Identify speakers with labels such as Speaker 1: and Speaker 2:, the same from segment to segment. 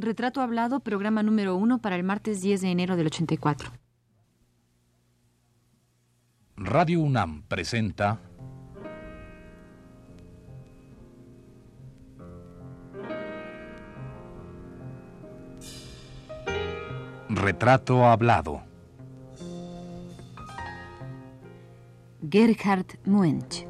Speaker 1: Retrato Hablado, programa número uno para el martes 10 de enero del 84.
Speaker 2: Radio UNAM presenta Retrato Hablado.
Speaker 1: Gerhard Muench.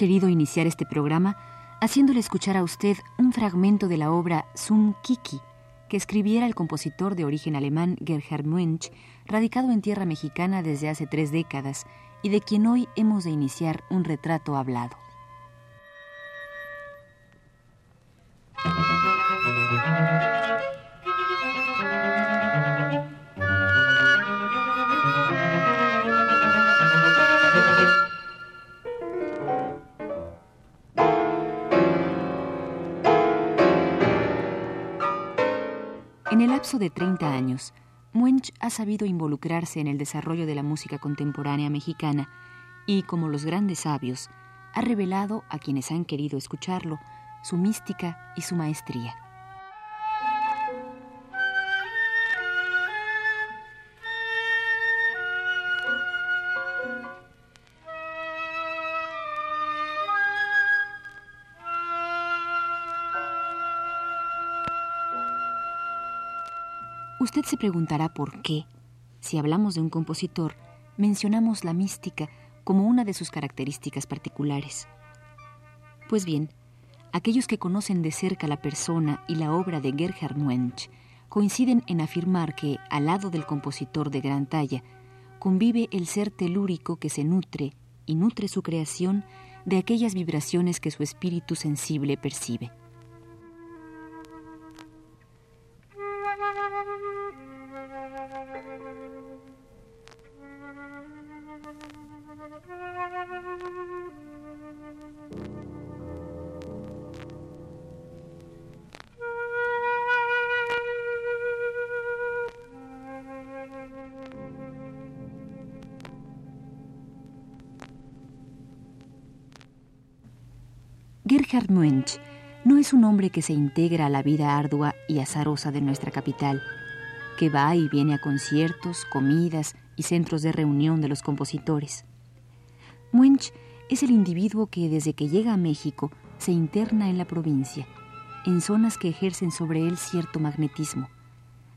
Speaker 1: Querido iniciar este programa haciéndole escuchar a usted un fragmento de la obra Zum Kiki, que escribiera el compositor de origen alemán Gerhard Münch, radicado en tierra mexicana desde hace tres décadas y de quien hoy hemos de iniciar un retrato hablado. De 30 años, Munch ha sabido involucrarse en el desarrollo de la música contemporánea mexicana y, como los grandes sabios, ha revelado a quienes han querido escucharlo su mística y su maestría. Usted se preguntará por qué, si hablamos de un compositor, mencionamos la mística como una de sus características particulares. Pues bien, aquellos que conocen de cerca la persona y la obra de Gerhard Muench coinciden en afirmar que, al lado del compositor de gran talla, convive el ser telúrico que se nutre y nutre su creación de aquellas vibraciones que su espíritu sensible percibe. Gerhard Muench no es un hombre que se integra a la vida ardua y azarosa de nuestra capital, que va y viene a conciertos, comidas y centros de reunión de los compositores. Muench es el individuo que desde que llega a México se interna en la provincia, en zonas que ejercen sobre él cierto magnetismo.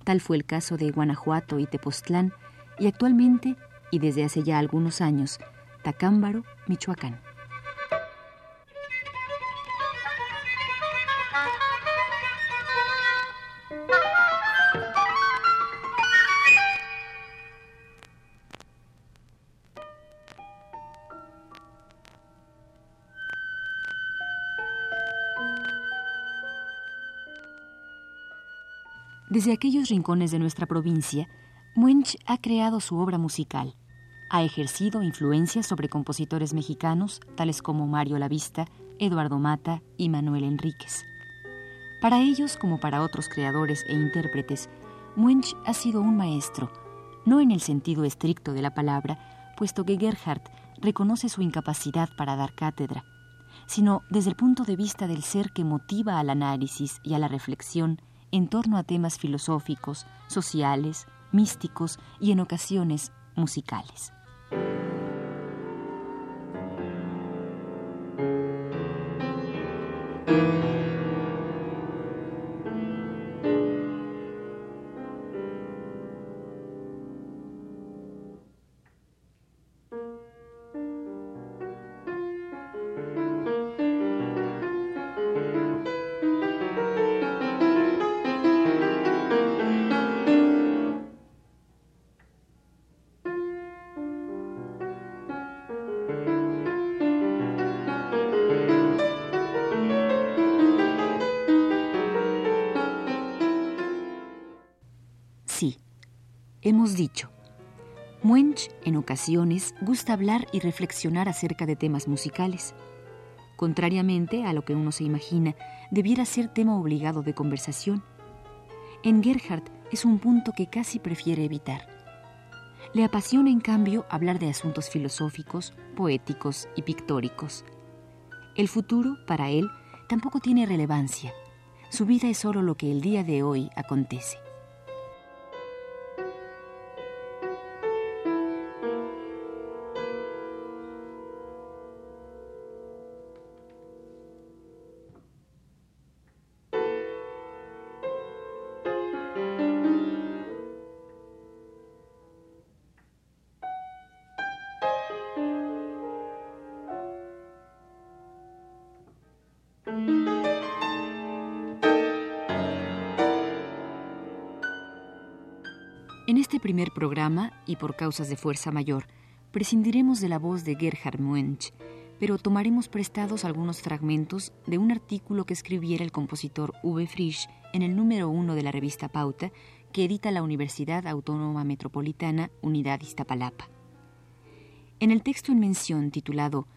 Speaker 1: Tal fue el caso de Guanajuato y Tepoztlán, y actualmente, y desde hace ya algunos años, Tacámbaro, Michoacán. Desde aquellos rincones de nuestra provincia, Muench ha creado su obra musical. Ha ejercido influencia sobre compositores mexicanos tales como Mario Lavista, Eduardo Mata y Manuel Enríquez. Para ellos, como para otros creadores e intérpretes, Muench ha sido un maestro, no en el sentido estricto de la palabra, puesto que Gerhardt reconoce su incapacidad para dar cátedra, sino desde el punto de vista del ser que motiva al análisis y a la reflexión en torno a temas filosóficos, sociales, místicos y en ocasiones musicales. Hemos dicho, Muench en ocasiones gusta hablar y reflexionar acerca de temas musicales. Contrariamente a lo que uno se imagina, debiera ser tema obligado de conversación. En Gerhardt es un punto que casi prefiere evitar. Le apasiona, en cambio, hablar de asuntos filosóficos, poéticos y pictóricos. El futuro, para él, tampoco tiene relevancia. Su vida es solo lo que el día de hoy acontece. En este primer programa, y por causas de fuerza mayor, prescindiremos de la voz de Gerhard Muench, pero tomaremos prestados algunos fragmentos de un artículo que escribiera el compositor Uwe Frisch en el número uno de la revista Pauta, que edita la Universidad Autónoma Metropolitana Unidad Iztapalapa. En el texto en mención titulado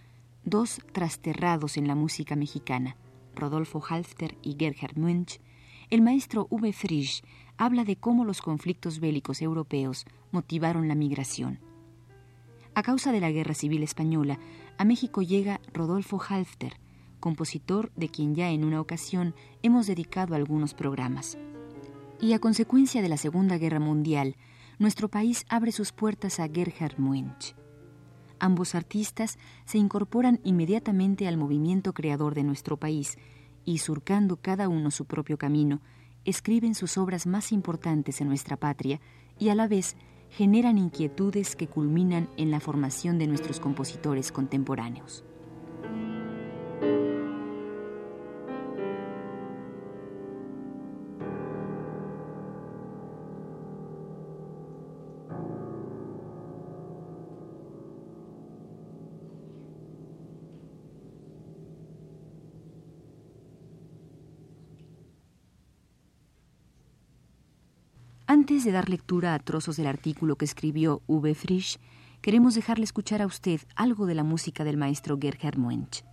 Speaker 1: Dos trasterrados en la música mexicana, Rodolfo Halfter y Gerhard Munch, el maestro Uwe Frisch habla de cómo los conflictos bélicos europeos motivaron la migración. A causa de la Guerra Civil Española, a México llega Rodolfo Halfter, compositor de quien ya en una ocasión hemos dedicado algunos programas. Y a consecuencia de la Segunda Guerra Mundial, nuestro país abre sus puertas a Gerhard Munch. Ambos artistas se incorporan inmediatamente al movimiento creador de nuestro país y, surcando cada uno su propio camino, escriben sus obras más importantes en nuestra patria y a la vez generan inquietudes que culminan en la formación de nuestros compositores contemporáneos. Antes de dar lectura a trozos del artículo que escribió Uwe Frisch, queremos dejarle escuchar a usted algo de la música del maestro Gerhard Muench.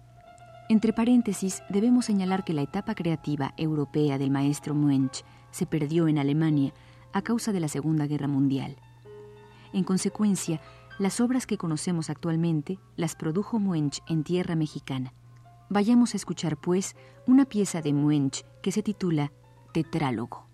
Speaker 1: Entre paréntesis, debemos señalar que la etapa creativa europea del maestro Muench se perdió en Alemania a causa de la Segunda Guerra Mundial. En consecuencia, las obras que conocemos actualmente las produjo Muench en tierra mexicana. Vayamos a escuchar, pues, una pieza de Muench que se titula Tetrálogo.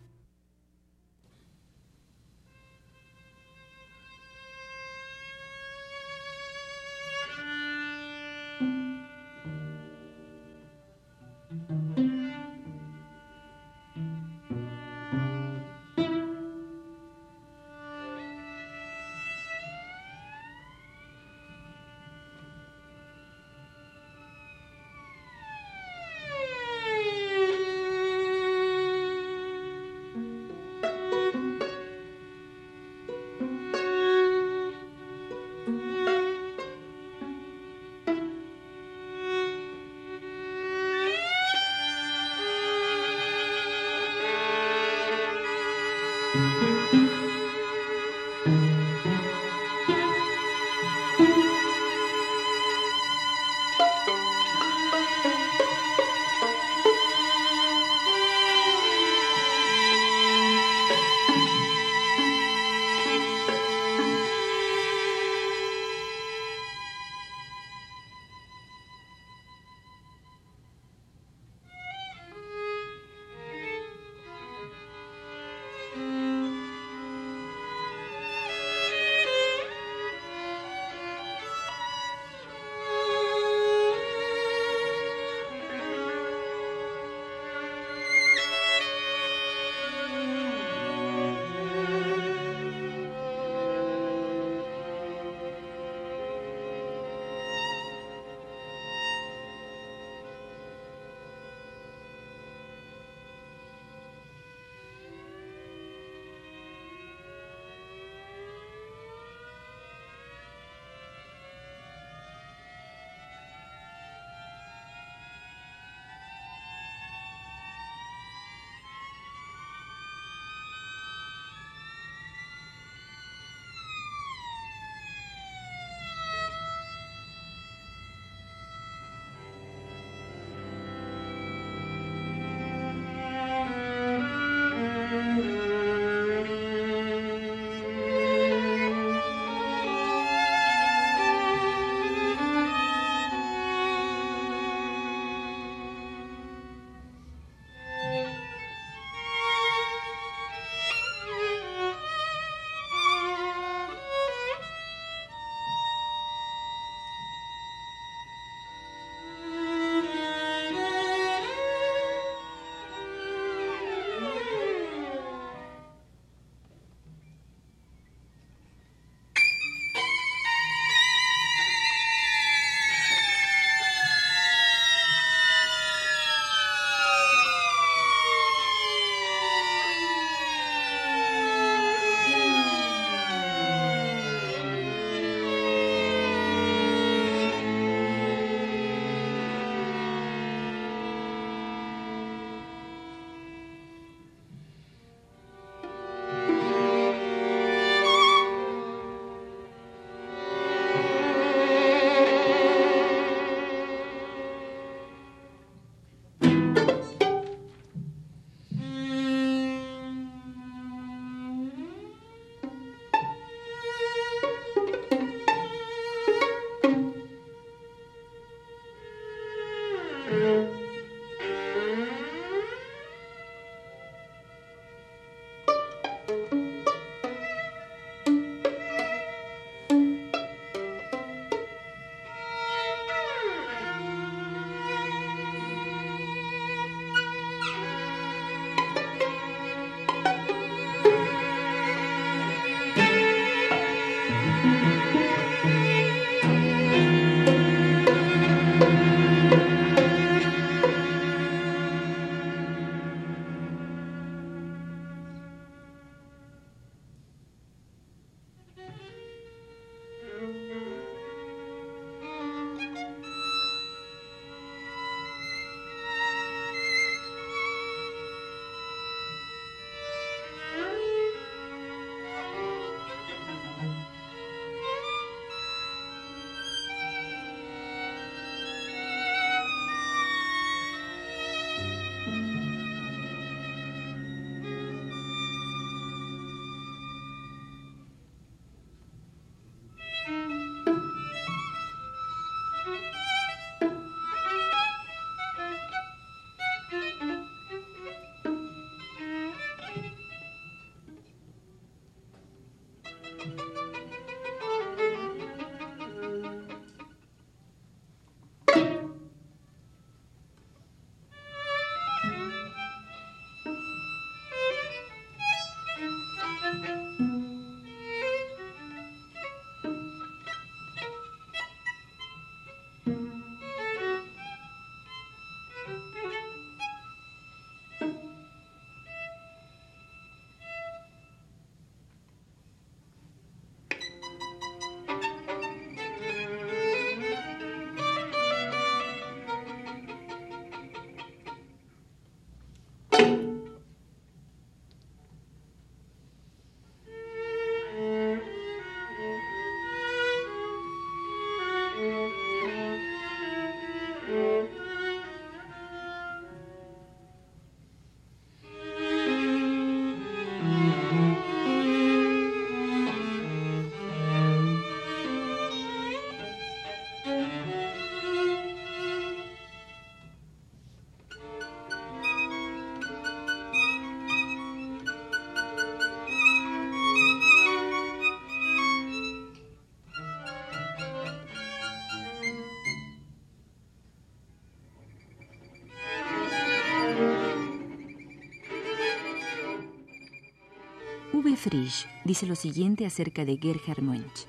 Speaker 1: Frisch dice lo siguiente acerca de Gerhard Mönch.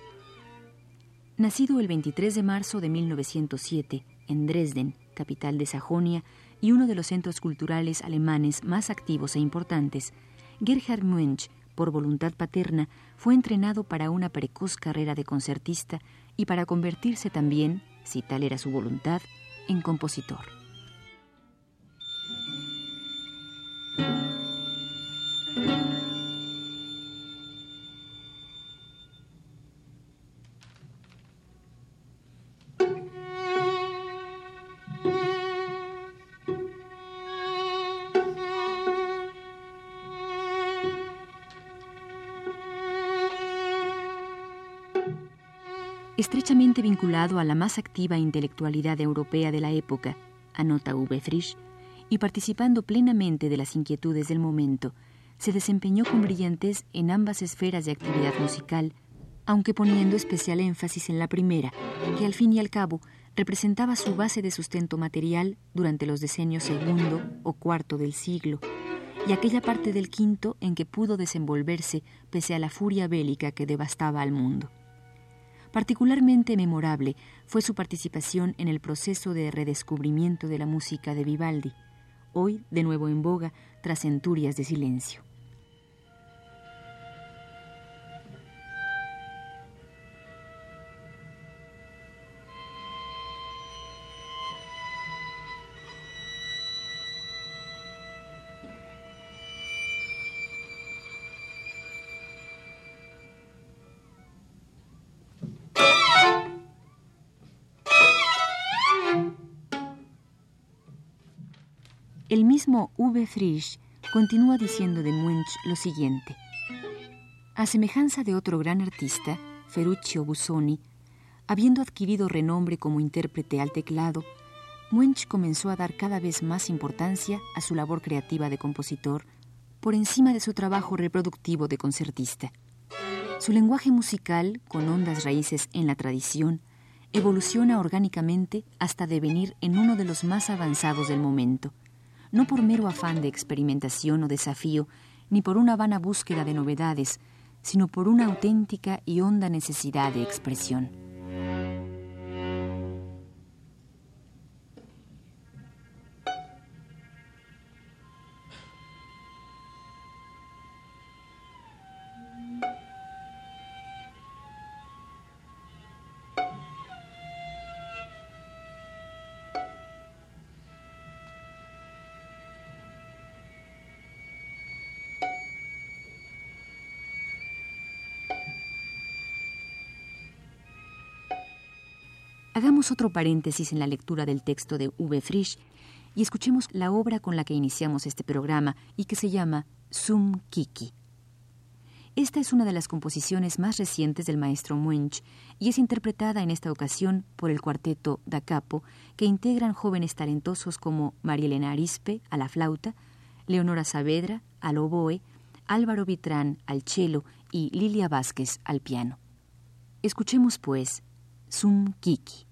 Speaker 1: Nacido el 23 de marzo de 1907 en Dresden, capital de Sajonia y uno de los centros culturales alemanes más activos e importantes, Gerhard Mönch, por voluntad paterna, fue entrenado para una precoz carrera de concertista y para convertirse también, si tal era su voluntad, en compositor. A la más activa intelectualidad europea de la época, anota V. Frisch, y participando plenamente de las inquietudes del momento, se desempeñó con brillantez en ambas esferas de actividad musical, aunque poniendo especial énfasis en la primera, que al fin y al cabo representaba su base de sustento material durante los decenios segundo o cuarto del siglo, y aquella parte del quinto en que pudo desenvolverse pese a la furia bélica que devastaba al mundo. Particularmente memorable fue su participación en el proceso de redescubrimiento de la música de Vivaldi, hoy de nuevo en boga tras centurias de silencio. El mismo V. Frisch continúa diciendo de Munch lo siguiente. A semejanza de otro gran artista, Ferruccio Busoni, habiendo adquirido renombre como intérprete al teclado, Munch comenzó a dar cada vez más importancia a su labor creativa de compositor por encima de su trabajo reproductivo de concertista. Su lenguaje musical, con hondas raíces en la tradición, evoluciona orgánicamente hasta devenir en uno de los más avanzados del momento, no por mero afán de experimentación o desafío, ni por una vana búsqueda de novedades, sino por una auténtica y honda necesidad de expresión. Hagamos otro paréntesis en la lectura del texto de V. Frisch y escuchemos la obra con la que iniciamos este programa y que se llama Sum Kiki. Esta es una de las composiciones más recientes del maestro Munch y es interpretada en esta ocasión por el cuarteto Da Capo, que integran jóvenes talentosos como Marielena Arispe a la flauta, Leonora Saavedra al oboe, Álvaro Vitrán al cello y Lilia Vázquez al piano. Escuchemos pues Sum Kiki.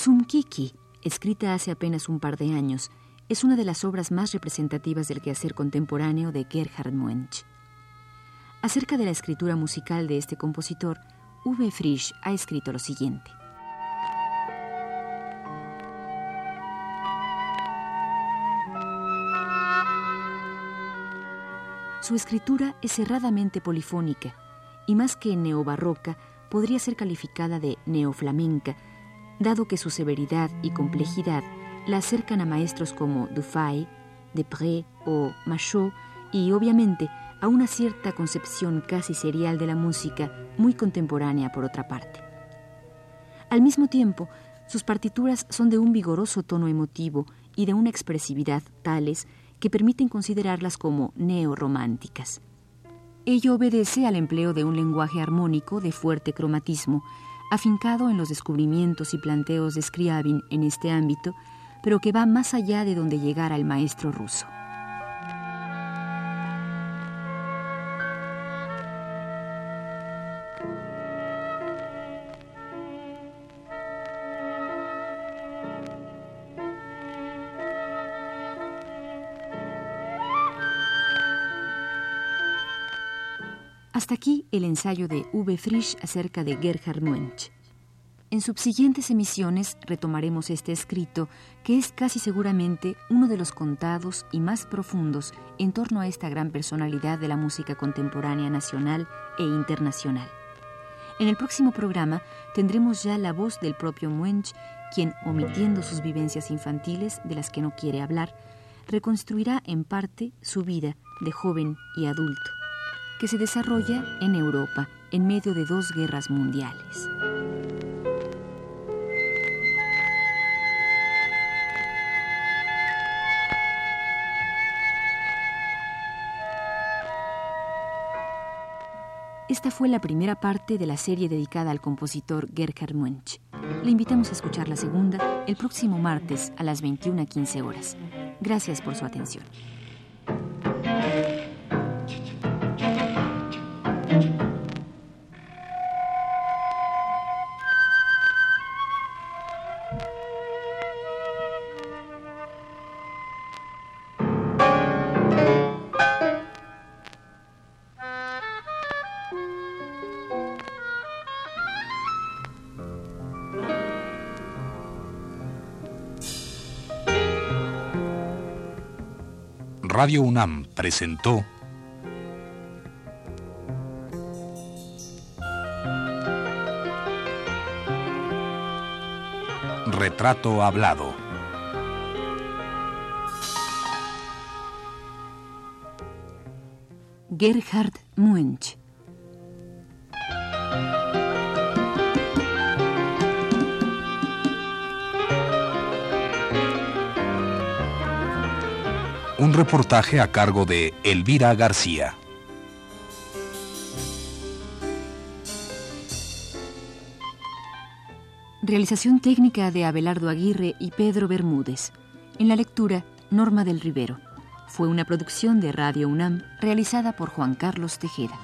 Speaker 1: Tsumkiki, escrita hace apenas un par de años, es una de las obras más representativas del quehacer contemporáneo de Gerhard Muench. Acerca de la escritura musical de este compositor, V. Frisch ha escrito lo siguiente. Su escritura es cerradamente polifónica y más que neobarroca podría ser calificada de neoflamenca, dado que su severidad y complejidad la acercan a maestros como Dufay, Depré o Machot y obviamente a una cierta concepción casi serial de la música muy contemporánea por otra parte. Al mismo tiempo, sus partituras son de un vigoroso tono emotivo y de una expresividad tales que permiten considerarlas como neorománticas. Ello obedece al empleo de un lenguaje armónico de fuerte cromatismo, afincado en los descubrimientos y planteos de Scriabin en este ámbito, pero que va más allá de donde llegara el maestro ruso. Hasta aquí el ensayo de V. Frisch acerca de Gerhard Muench. En subsiguientes emisiones retomaremos este escrito, que es casi seguramente uno de los contados y más profundos en torno a esta gran personalidad de la música contemporánea nacional e internacional. En el próximo programa tendremos ya la voz del propio Muench, quien, omitiendo sus vivencias infantiles de las que no quiere hablar, reconstruirá en parte su vida de joven y adulto que se desarrolla en Europa en medio de dos guerras mundiales. Esta fue la primera parte de la serie dedicada al compositor Gerhard Munch. Le invitamos a escuchar la segunda el próximo martes a las 21.15 horas. Gracias por su atención.
Speaker 2: Radio UNAM presentó Retrato Hablado.
Speaker 1: Gerhard Muench.
Speaker 2: Un reportaje a cargo de Elvira García.
Speaker 1: Realización técnica de Abelardo Aguirre y Pedro Bermúdez. En la lectura, Norma del Rivero. Fue una producción de Radio UNAM realizada por Juan Carlos Tejeda.